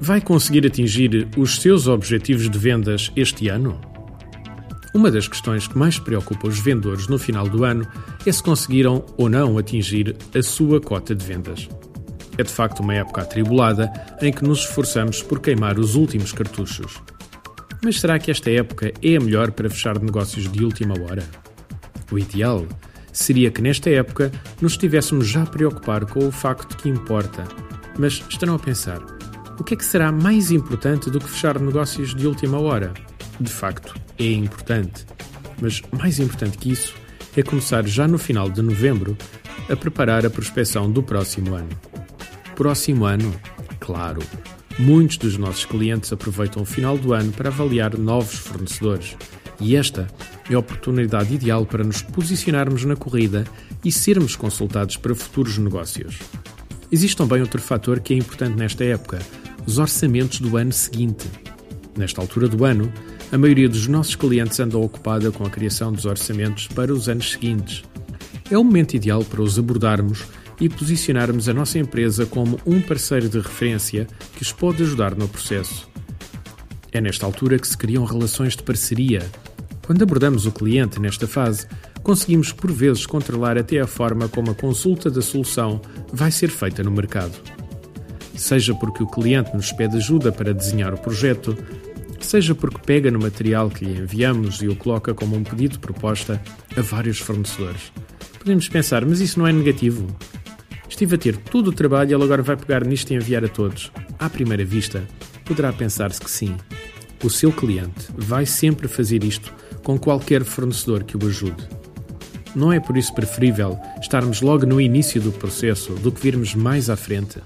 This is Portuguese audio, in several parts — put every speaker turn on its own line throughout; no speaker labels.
Vai conseguir atingir os seus objetivos de vendas este ano? Uma das questões que mais preocupa os vendedores no final do ano é se conseguiram ou não atingir a sua cota de vendas. É de facto uma época atribulada em que nos esforçamos por queimar os últimos cartuchos. Mas será que esta época é a melhor para fechar negócios de última hora? O ideal seria que nesta época nos estivéssemos já a preocupar com o facto que importa. Mas estarão a pensar: o que é que será mais importante do que fechar negócios de última hora? De facto, é importante. Mas mais importante que isso é começar já no final de novembro a preparar a prospecção do próximo ano. Próximo ano? Claro. Muitos dos nossos clientes aproveitam o final do ano para avaliar novos fornecedores. E esta é a oportunidade ideal para nos posicionarmos na corrida e sermos consultados para futuros negócios. Existe também outro fator que é importante nesta época: os orçamentos do ano seguinte. Nesta altura do ano, a maioria dos nossos clientes anda ocupada com a criação dos orçamentos para os anos seguintes. É o momento ideal para os abordarmos e posicionarmos a nossa empresa como um parceiro de referência que os pode ajudar no processo. É nesta altura que se criam relações de parceria. Quando abordamos o cliente nesta fase, conseguimos por vezes controlar até a forma como a consulta da solução vai ser feita no mercado. Seja porque o cliente nos pede ajuda para desenhar o projeto, seja porque pega no material que lhe enviamos e o coloca como um pedido de proposta a vários fornecedores. Podemos pensar, mas isso não é negativo. Estive a ter todo o trabalho e ele agora vai pegar nisto e enviar a todos. À primeira vista, poderá pensar-se que sim. O seu cliente vai sempre fazer isto com qualquer fornecedor que o ajude. Não é por isso preferível estarmos logo no início do processo do que virmos mais à frente?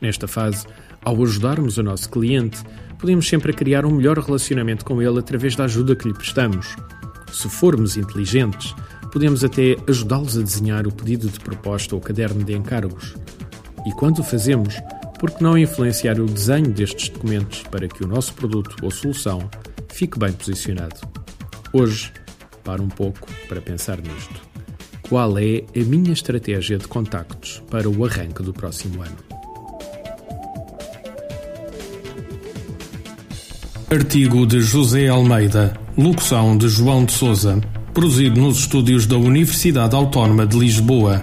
Nesta fase, ao ajudarmos o nosso cliente, podemos sempre criar um melhor relacionamento com ele através da ajuda que lhe prestamos. Se formos inteligentes, podemos até ajudá-los a desenhar o pedido de proposta ou caderno de encargos. E quando o fazemos, por que não influenciar o desenho destes documentos para que o nosso produto ou solução fique bem posicionado? Hoje, para um pouco para pensar nisto. Qual é a minha estratégia de contactos para o arranque do próximo ano?
Artigo de José Almeida, locução de João de Souza, produzido nos estúdios da Universidade Autónoma de Lisboa.